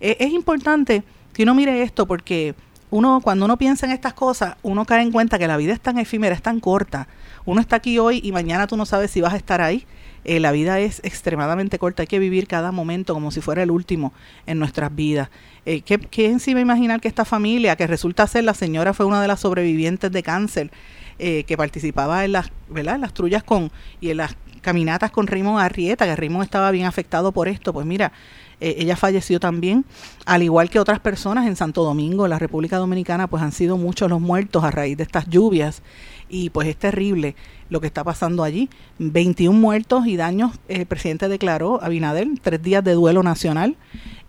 Speaker 1: es importante que uno mire esto porque uno cuando uno piensa en estas cosas, uno cae en cuenta que la vida es tan efímera, es tan corta. Uno está aquí hoy y mañana tú no sabes si vas a estar ahí. Eh, la vida es extremadamente corta, hay que vivir cada momento como si fuera el último en nuestras vidas. Eh, ¿qué, ¿Qué encima imaginar que esta familia, que resulta ser la señora fue una de las sobrevivientes de cáncer, eh, que participaba en las, ¿verdad? en las trullas con y en las caminatas con Raymond Arrieta, que Raymond estaba bien afectado por esto, pues mira, eh, ella falleció también, al igual que otras personas en Santo Domingo, en la República Dominicana, pues han sido muchos los muertos a raíz de estas lluvias y pues es terrible lo que está pasando allí. 21 muertos y daños, el presidente declaró, Abinader, tres días de duelo nacional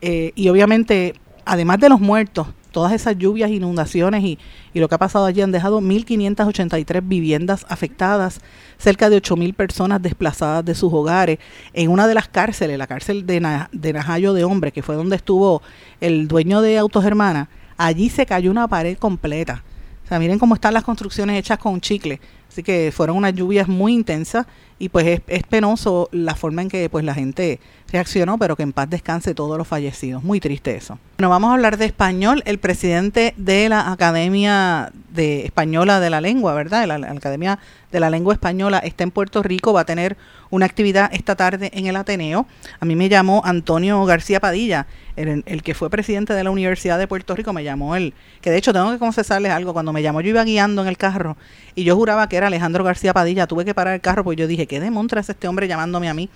Speaker 1: eh, y obviamente, además de los muertos, todas esas lluvias, inundaciones y, y, lo que ha pasado allí han dejado 1.583 viviendas afectadas, cerca de 8.000 personas desplazadas de sus hogares. En una de las cárceles, la cárcel de, de Najayo de Hombre, que fue donde estuvo el dueño de Autos Hermanas, allí se cayó una pared completa. O sea, miren cómo están las construcciones hechas con chicle. Así que fueron unas lluvias muy intensas y pues es, penoso la forma en que pues la gente reaccionó, pero que en paz descanse todos los fallecidos. Muy triste eso. Bueno, vamos a hablar de español. El presidente de la Academia de Española de la Lengua, ¿verdad? La Academia de la Lengua Española está en Puerto Rico, va a tener una actividad esta tarde en el Ateneo. A mí me llamó Antonio García Padilla, el, que fue presidente de la Universidad de Puerto Rico, me llamó él, que de hecho tengo que confesarles algo, cuando me llamó yo iba guiando en el carro y yo juraba que era Alejandro García Padilla, tuve que parar el carro porque yo dije, ¿qué demontra es este hombre llamándome a mí?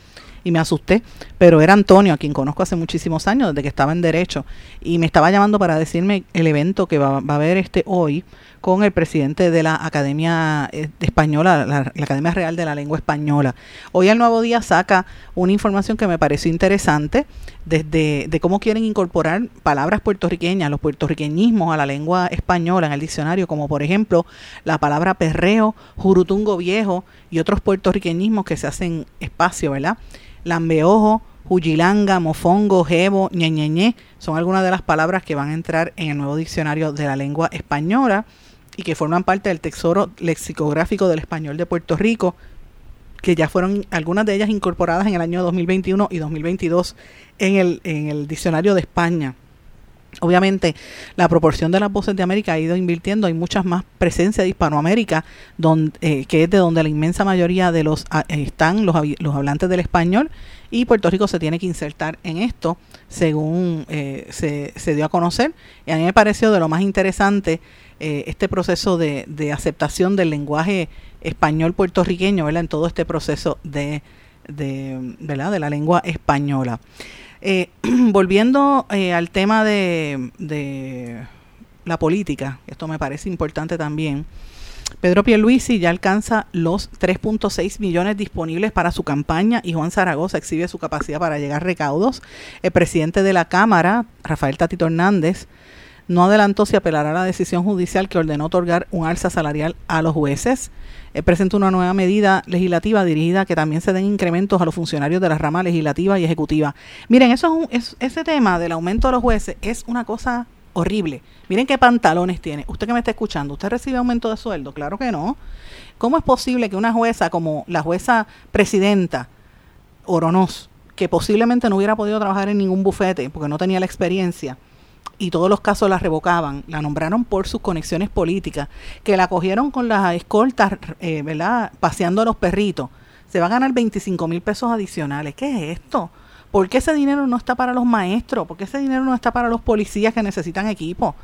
Speaker 1: y me asusté, pero era Antonio, a quien conozco hace muchísimos años, desde que estaba en Derecho, y me estaba llamando para decirme el evento que va, va a haber este hoy con el presidente de la Academia eh, Española, la, Academia Real de la Lengua Española. Hoy el Nuevo Día saca una información que me pareció interesante desde de cómo quieren incorporar palabras puertorriqueñas, los puertorriqueñismos a la lengua española en el diccionario, como por ejemplo la palabra perreo, jurutungo viejo y otros puertorriqueñismos que se hacen espacio, ¿verdad? lambeojo, Juyilanga, mofongo, jebo, ñeñeñe, son algunas de las palabras que van a entrar en el nuevo diccionario de la lengua española y que forman parte del tesoro lexicográfico del español de Puerto Rico, que ya fueron algunas de ellas incorporadas en el año 2021 y 2022 en el, en el diccionario de España. Obviamente, la proporción de las voces de América ha ido invirtiendo, hay muchas más presencia de Hispanoamérica, donde, eh, que es de donde la inmensa mayoría de los ah, están los, hablantes del español, y Puerto Rico se tiene que insertar en esto, según eh, se, se, dio a conocer. Y a mí me pareció de lo más interesante eh, este proceso de, aceptación del lenguaje español puertorriqueño, ¿verdad? En todo este proceso de, de, ¿verdad? de la lengua española. Eh, volviendo eh, al tema de, de, la política, esto me parece importante también. Pedro Pierluisi ya alcanza los 3.6 millones disponibles para su campaña y Juan Zaragoza exhibe su capacidad para llegar recaudos. El presidente de la Cámara, Rafael Tatito Hernández, no adelantó si apelará a la decisión judicial que ordenó otorgar un alza salarial a los jueces. Eh, presenta una nueva medida legislativa dirigida a que también se den incrementos a los funcionarios de la rama legislativa y ejecutiva. Miren, eso es, ese tema del aumento de los jueces es una cosa horrible. Miren qué pantalones tiene. Usted que me está escuchando, ¿usted recibe aumento de sueldo? Claro que no. ¿Cómo es posible que una jueza como la jueza presidenta Oronoz, que posiblemente no hubiera podido trabajar en ningún bufete porque no tenía la experiencia, y todos los casos la revocaban, la nombraron por sus conexiones políticas, que la cogieron con las escoltas, eh, ¿verdad? Paseando a los perritos. Se va a ganar 25 mil pesos adicionales. ¿Qué es esto? ¿Por qué ese dinero no está para los maestros? ¿Por qué ese dinero no está para los policías que necesitan equipo?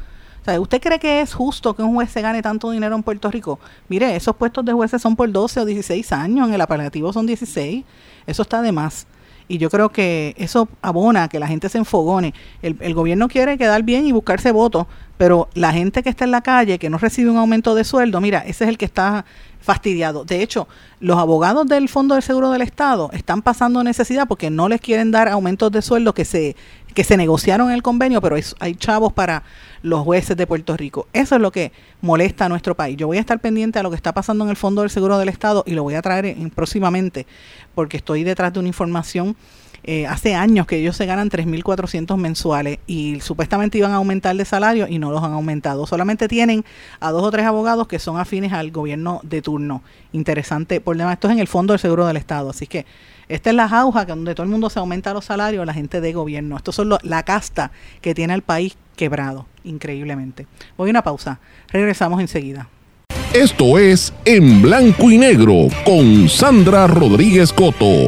Speaker 1: O ¿usted cree que es justo que un juez se gane tanto dinero en Puerto Rico? Mire, esos puestos de jueces son por 12 o 16 años, en el apelativo son 16. Eso está de más y yo creo que eso abona que la gente se enfogone. El, el gobierno quiere quedar bien y buscarse votos, pero la gente que está en la calle, que no recibe un aumento de sueldo, mira, ese es el que está fastidiado. De hecho, los abogados del Fondo del Seguro del Estado están pasando necesidad porque no les quieren dar aumentos de sueldo que se que se negociaron en el convenio, pero hay, chavos para los jueces de Puerto Rico. Eso es lo que molesta a nuestro país. Yo voy a estar pendiente a lo que está pasando en el Fondo del Seguro del Estado y lo voy a traer próximamente porque estoy detrás de una información eh, hace años que ellos se ganan 3.400 mensuales y supuestamente iban a aumentar de salario y no los han aumentado. Solamente tienen a dos o tres abogados que son afines al gobierno de turno. Interesante por demás. Esto es en el Fondo del Seguro del Estado. Así que esta es la jauja donde todo el mundo se aumenta los salarios, la gente de gobierno. Esto son la casta que tiene el país quebrado, increíblemente. Voy una pausa. Regresamos enseguida.
Speaker 5: Esto es En Blanco y Negro con Sandra Rodríguez Coto.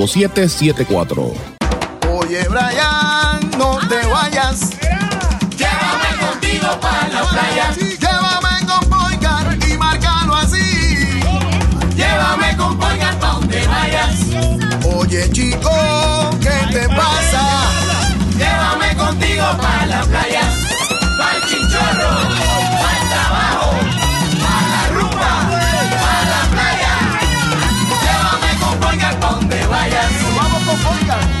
Speaker 6: Oye, Brian, no te vayas.
Speaker 4: Llévame contigo para la playa.
Speaker 6: Llévame con Boygar y márcalo así.
Speaker 4: Llévame con Boygar pa' donde vayas.
Speaker 6: Oye, chico, ¿qué te pasa?
Speaker 4: Llévame contigo para la playa. Pa'l chinchorro, pa'l trabajo, Donde vayas.
Speaker 6: Vamos con Boygar.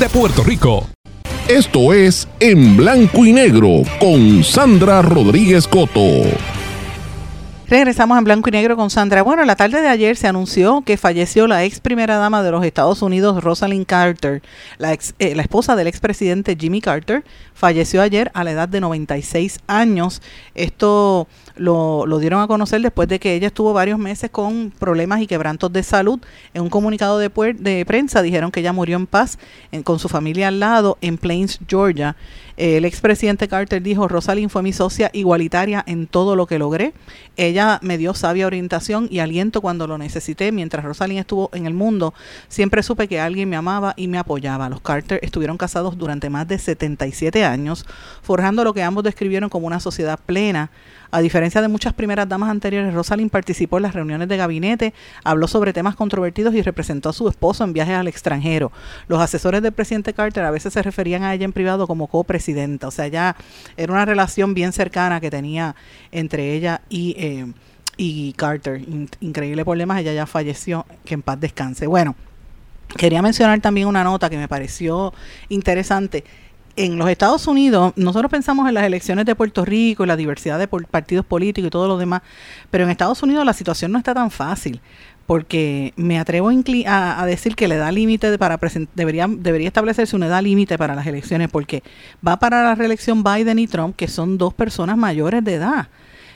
Speaker 7: de Puerto Rico.
Speaker 5: Esto es En Blanco y Negro con Sandra Rodríguez Coto.
Speaker 1: Regresamos en blanco y negro con Sandra. Bueno, la tarde de ayer se anunció que falleció la ex primera dama de los Estados Unidos, Rosalind Carter, la, ex, eh, la esposa del expresidente Jimmy Carter. Falleció ayer a la edad de 96 años. Esto lo, lo, dieron a conocer después de que ella estuvo varios meses con problemas y quebrantos de salud. En un comunicado de, de prensa dijeron que ella murió en paz con su familia al lado en Plains, Georgia. El expresidente Carter dijo, Rosalind fue mi socia igualitaria en todo lo que logré. Ella me dio sabia orientación y aliento cuando lo necesité. Mientras Rosalind estuvo en el mundo, siempre supe que alguien me amaba y me apoyaba. Los Carter estuvieron casados durante más de 77 años, forjando lo que ambos describieron como una sociedad plena a diferencia de muchas primeras damas anteriores, Rosalind participó en las reuniones de gabinete, habló sobre temas controvertidos y representó a su esposo en viajes al extranjero. Los asesores del presidente Carter a veces se referían a ella en privado como copresidenta, o sea, ya era una relación bien cercana que tenía entre ella y... Eh, y Carter, increíble problemas, ella ya falleció, que en paz descanse. Bueno, quería mencionar también una nota que me pareció interesante en los Estados Unidos, nosotros pensamos en las elecciones de Puerto Rico, y la diversidad de partidos políticos y todo lo demás, pero en Estados Unidos la situación no está tan fácil, porque me atrevo a, decir que la edad límite para debería, debería establecerse una edad límite para las elecciones, porque va para la reelección Biden y Trump, que son dos personas mayores de edad.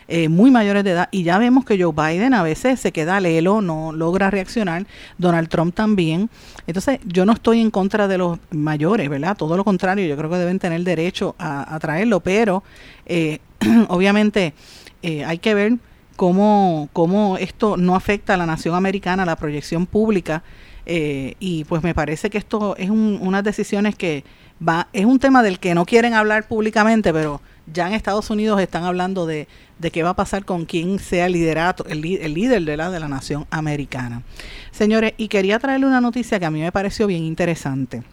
Speaker 1: Eh, muy mayores de edad y ya vemos que Joe Biden a veces se queda lelo, no logra reaccionar, Donald Trump también. Entonces yo no estoy en contra de los mayores, ¿verdad? Todo lo contrario, yo creo que deben tener derecho a, traerlo, pero eh, obviamente eh, hay que ver cómo, cómo esto no afecta a la nación americana, a la proyección pública. y pues me parece que esto es unas decisiones que va, es un tema del que no quieren hablar públicamente, pero ya en Estados Unidos están hablando de, de qué va a pasar con quien sea el liderato, el, líder de la, de la nación americana. Señores, y quería traerle una noticia que a mí me pareció bien interesante.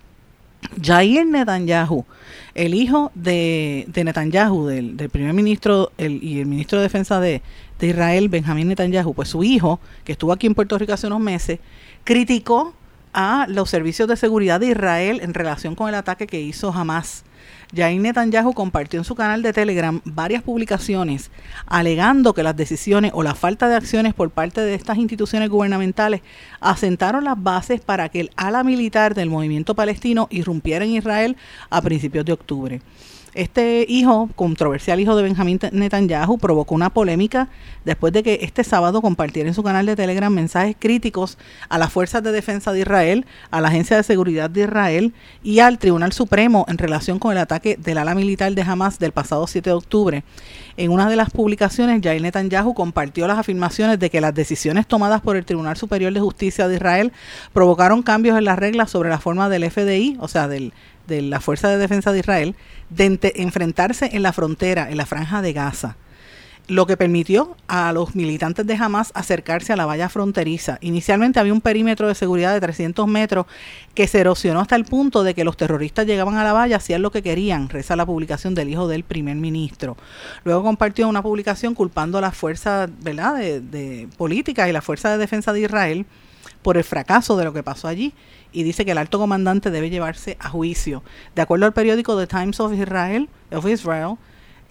Speaker 1: Jair Netanyahu, el hijo de, de Netanyahu, del, primer ministro y el ministro de Defensa de, de Israel, Benjamín Netanyahu, pues su hijo, que estuvo aquí en Puerto Rico hace unos meses, criticó a los servicios de seguridad de Israel en relación con el ataque que hizo Hamas Yair Netanyahu compartió en su canal de Telegram varias publicaciones alegando que las decisiones o la falta de acciones por parte de estas instituciones gubernamentales asentaron las bases para que el ala militar del movimiento palestino irrumpiera en Israel a principios de octubre. Este hijo, controversial hijo de Benjamín Netanyahu, provocó una polémica después de que este sábado compartiera en su canal de Telegram mensajes críticos a las fuerzas de defensa de Israel, a la Agencia de Seguridad de Israel y al Tribunal Supremo en relación con el ataque del ala militar de Hamas del pasado 7 de octubre. En una de las publicaciones, Jair Netanyahu compartió las afirmaciones de que las decisiones tomadas por el Tribunal Superior de Justicia de Israel provocaron cambios en las reglas sobre la forma del FDI, o sea, del de la Fuerza de Defensa de Israel de enfrentarse en la frontera, en la franja de Gaza, lo que permitió a los militantes de Hamas acercarse a la valla fronteriza. Inicialmente había un perímetro de seguridad de 300 metros que se erosionó hasta el punto de que los terroristas llegaban a la valla, hacían lo que querían, reza la publicación del hijo del primer ministro. Luego compartió una publicación culpando a las fuerzas ¿verdad? De, de políticas y la Fuerza de Defensa de Israel por el fracaso de lo que pasó allí y dice que el alto comandante debe llevarse a juicio. De acuerdo al periódico The Times of Israel, of Israel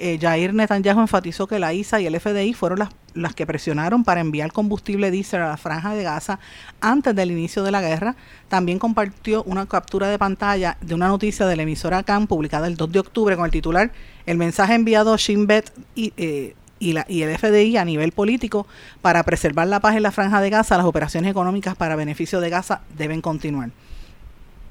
Speaker 1: eh, Jair Netanyahu enfatizó que la ISA y el FDI fueron las, las que presionaron para enviar combustible diésel a la franja de Gaza antes del inicio de la guerra. También compartió una captura de pantalla de una noticia de la emisora CAN publicada el 2 de octubre con el titular El mensaje enviado a Shin Bet y, eh, y, la, y el FDI a nivel político para preservar la paz en la franja de Gaza, las operaciones económicas para beneficio de Gaza deben continuar.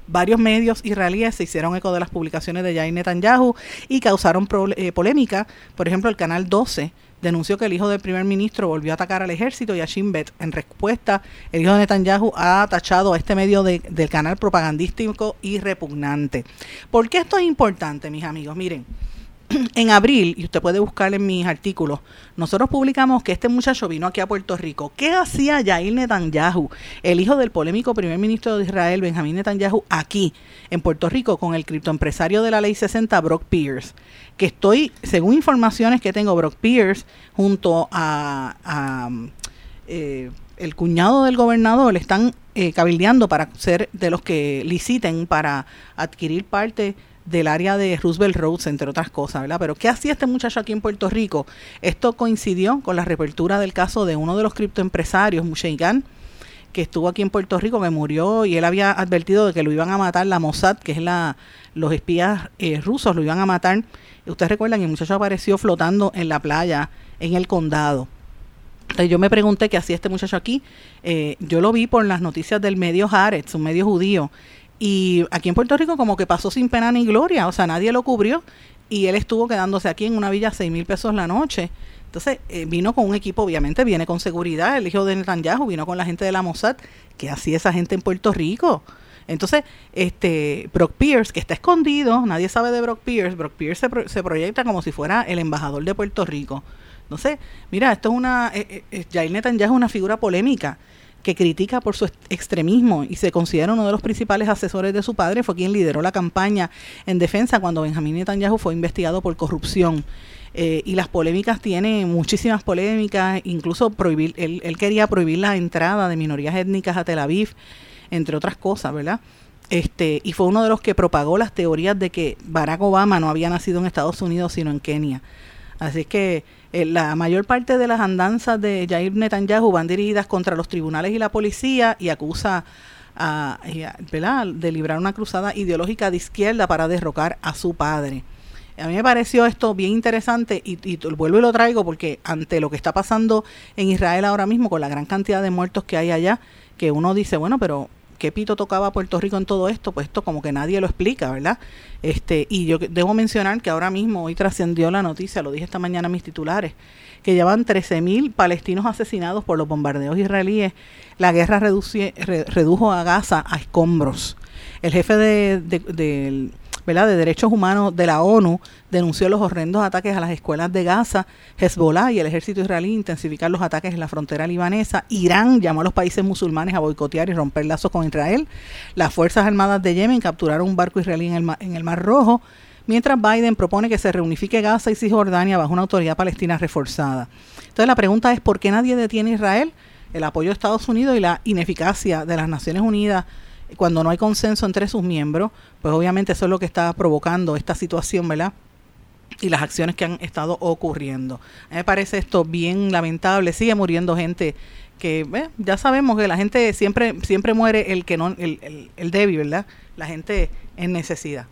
Speaker 1: Varios medios israelíes se hicieron eco de las publicaciones de Yair Netanyahu y causaron eh, polémica. Por ejemplo, el canal 12 denunció que el hijo del primer ministro volvió a atacar al ejército y a Shin Bet. En respuesta, el hijo de Netanyahu ha tachado a este medio del canal propagandístico y repugnante. ¿Por qué esto es importante, mis amigos? Miren, en abril, y usted puede buscar en mis artículos, nosotros publicamos que este muchacho vino aquí a Puerto Rico. ¿Qué hacía Yair Netanyahu, el hijo del polémico primer ministro de Israel, Benjamín Netanyahu, aquí en Puerto Rico con el criptoempresario de la ley 60, Brock Pierce? Que estoy, según informaciones que tengo, Brock Pierce, junto a, eh, el cuñado del gobernador, están eh, cabildeando para ser de los que liciten para adquirir parte del área de Roosevelt Roads, entre otras cosas, ¿verdad? Pero ¿qué hacía este muchacho aquí en Puerto Rico? Esto coincidió con la reapertura del caso de uno de los criptoempresarios, Musheigan, que estuvo aquí en Puerto Rico, que murió y él había advertido de que lo iban a matar la Mossad, que es la los espías eh, rusos, lo iban a matar. Ustedes recuerdan que el muchacho apareció flotando en la playa en el condado. Entonces yo me pregunté qué hacía este muchacho aquí. Eh, yo lo vi por las noticias del medio Haaretz, un medio judío. Y aquí en Puerto Rico como que pasó sin pena ni gloria, o sea, nadie lo cubrió. Y él estuvo quedándose aquí en una villa a 6 mil pesos la noche. Entonces eh, vino con un equipo, obviamente viene con seguridad, el hijo de Netanyahu vino con la gente de la Mossad. ¿Qué hacía esa gente en Puerto Rico? Entonces, este Brock Pierce, que está escondido, nadie sabe de Brock Pierce, Brock Pierce se, se proyecta como si fuera el embajador de Puerto Rico. Sé, mira, esto es una, eh, eh, eh Jair Netanyahu es una figura polémica que critica por su extremismo y se considera uno de los principales asesores de su padre, fue quien lideró la campaña en defensa cuando Benjamín Netanyahu fue investigado por corrupción. Eh, y las polémicas tienen muchísimas polémicas, incluso prohibir, él, él, quería prohibir la entrada de minorías étnicas a Tel Aviv, entre otras cosas, ¿verdad? Este, y fue uno de los que propagó las teorías de que Barack Obama no había nacido en Estados Unidos, sino en Kenia. Así que eh, la mayor parte de las andanzas de Jair Netanyahu van dirigidas contra los tribunales y la policía y acusa a, de librar una cruzada ideológica de izquierda para derrocar a su padre. A mí me pareció esto bien interesante y, y, vuelvo y lo traigo porque ante lo que está pasando en Israel ahora mismo con la gran cantidad de muertos que hay allá, que uno dice, bueno, pero qué pito tocaba Puerto Rico en todo esto, pues esto como que nadie lo explica, ¿verdad? Este, y yo debo mencionar que ahora mismo hoy trascendió la noticia, lo dije esta mañana en mis titulares, que llevan 13.000 palestinos asesinados por los bombardeos israelíes. La guerra redujo a Gaza a escombros. El jefe de Derechos Humanos de la ONU denunció los horrendos ataques a las escuelas de Gaza, Hezbollah y el ejército israelí intensificar los ataques en la frontera libanesa, Irán llamó a los países musulmanes a boicotear y romper lazos con Israel, las Fuerzas Armadas de Yemen capturaron un barco israelí en el, mar, en el Mar Rojo, mientras Biden propone que se reunifique Gaza y Cisjordania bajo una autoridad palestina reforzada. Entonces la pregunta es, ¿por qué nadie detiene a Israel? El apoyo de Estados Unidos y la ineficacia de las Naciones Unidas cuando no hay consenso entre sus miembros, pues obviamente eso es lo que está provocando esta situación, ¿verdad? y las acciones que han estado ocurriendo. A mí me parece esto bien lamentable, sigue muriendo gente que eh, ya sabemos que la gente siempre siempre muere el que no el, el, el débil, ¿verdad? La gente en necesidad.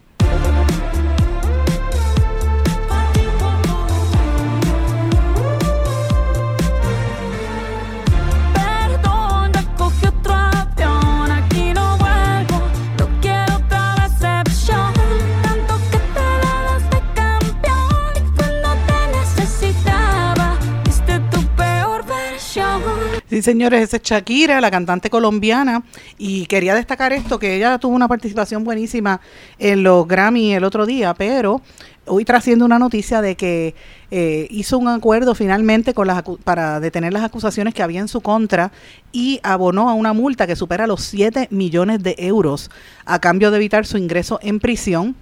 Speaker 1: Señores, esa es Shakira, la cantante colombiana, y quería destacar esto, que ella tuvo una participación buenísima en los Grammy el otro día, pero hoy trasciende una noticia de que eh, hizo un acuerdo finalmente con las para detener las acusaciones que había en su contra y abonó a una multa que supera los 7 millones de euros a cambio de evitar su ingreso en prisión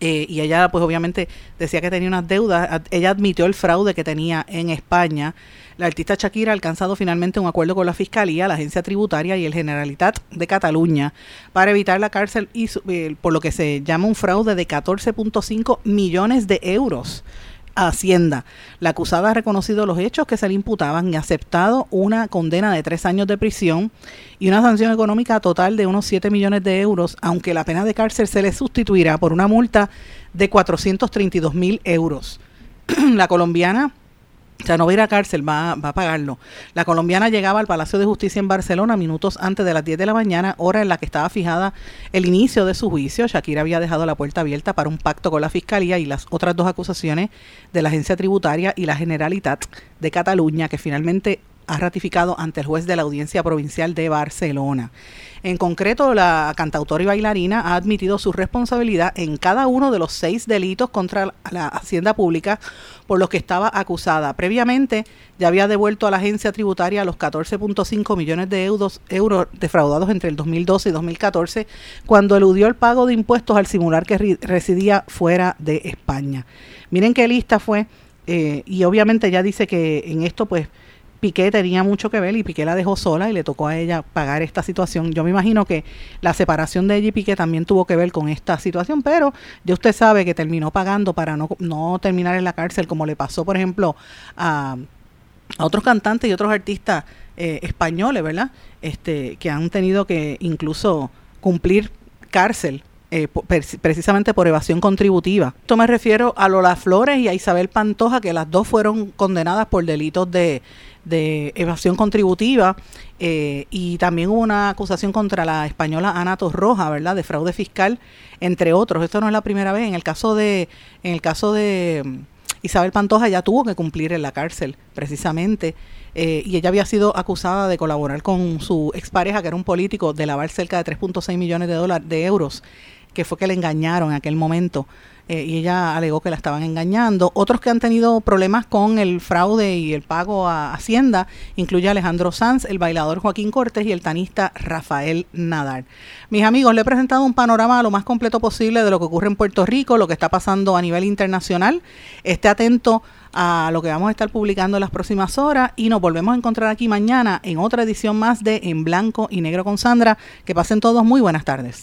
Speaker 1: eh, y ella pues obviamente decía que tenía unas deudas, ella admitió el fraude que tenía en España. La artista Shakira ha alcanzado finalmente un acuerdo con la Fiscalía, la Agencia Tributaria y el Generalitat de Cataluña para evitar la cárcel y eh, por lo que se llama un fraude de 14.5 millones de euros. Hacienda. La acusada ha reconocido los hechos que se le imputaban y ha aceptado una condena de tres años de prisión y una sanción económica total de unos 7 millones de euros, aunque la pena de cárcel se le sustituirá por una multa de 432 mil euros. la colombiana o sea, no va a ir a cárcel, va, va, a pagarlo. La colombiana llegaba al Palacio de Justicia en Barcelona minutos antes de las 10 de la mañana, hora en la que estaba fijada el inicio de su juicio. Shakira había dejado la puerta abierta para un pacto con la Fiscalía y las otras dos acusaciones de la Agencia Tributaria y la Generalitat de Cataluña, que finalmente ha ratificado ante el juez de la Audiencia Provincial de Barcelona. En concreto, la cantautora y bailarina ha admitido su responsabilidad en cada uno de los seis delitos contra la hacienda pública por los que estaba acusada. Previamente, ya había devuelto a la agencia tributaria los 14.5 millones de euros, euros defraudados entre el 2012 y 2014, cuando eludió el pago de impuestos al simular que residía fuera de España. Miren qué lista fue, eh, y obviamente ya dice que en esto, pues, Piqué tenía mucho que ver y Piqué la dejó sola y le tocó a ella pagar esta situación. Yo me imagino que la separación de ella y Piqué también tuvo que ver con esta situación, pero ya usted sabe que terminó pagando para no, no terminar en la cárcel, como le pasó, por ejemplo, a, a otros cantantes y otros artistas eh, españoles, ¿verdad? Este, que han tenido que incluso cumplir cárcel eh, precisamente por evasión contributiva. Esto me refiero a Lola Flores y a Isabel Pantoja, que las dos fueron condenadas por delitos de, de evasión contributiva eh, y también hubo una acusación contra la española Ana Torroja, ¿verdad? De fraude fiscal, entre otros. Esto no es la primera vez. En el caso de, en el caso de mm, Isabel Pantoja ya tuvo que cumplir en la cárcel, precisamente. Eh, y ella había sido acusada de colaborar con su expareja, que era un político, de lavar cerca de 3.6 millones de dólares, de euros, que fue que le engañaron en aquel momento. Eh, y ella alegó que la estaban engañando. Otros que han tenido problemas con el fraude y el pago a Hacienda incluye Alejandro Sanz, el bailador Joaquín Cortés y el tanista Rafael Nadal. Mis amigos, le he presentado un panorama lo más completo posible de lo que ocurre en Puerto Rico, lo que está pasando a nivel internacional. Esté atento a lo que vamos a estar publicando en las próximas horas y nos volvemos a encontrar aquí mañana en otra edición más de En Blanco y Negro con Sandra. Que pasen todos muy buenas tardes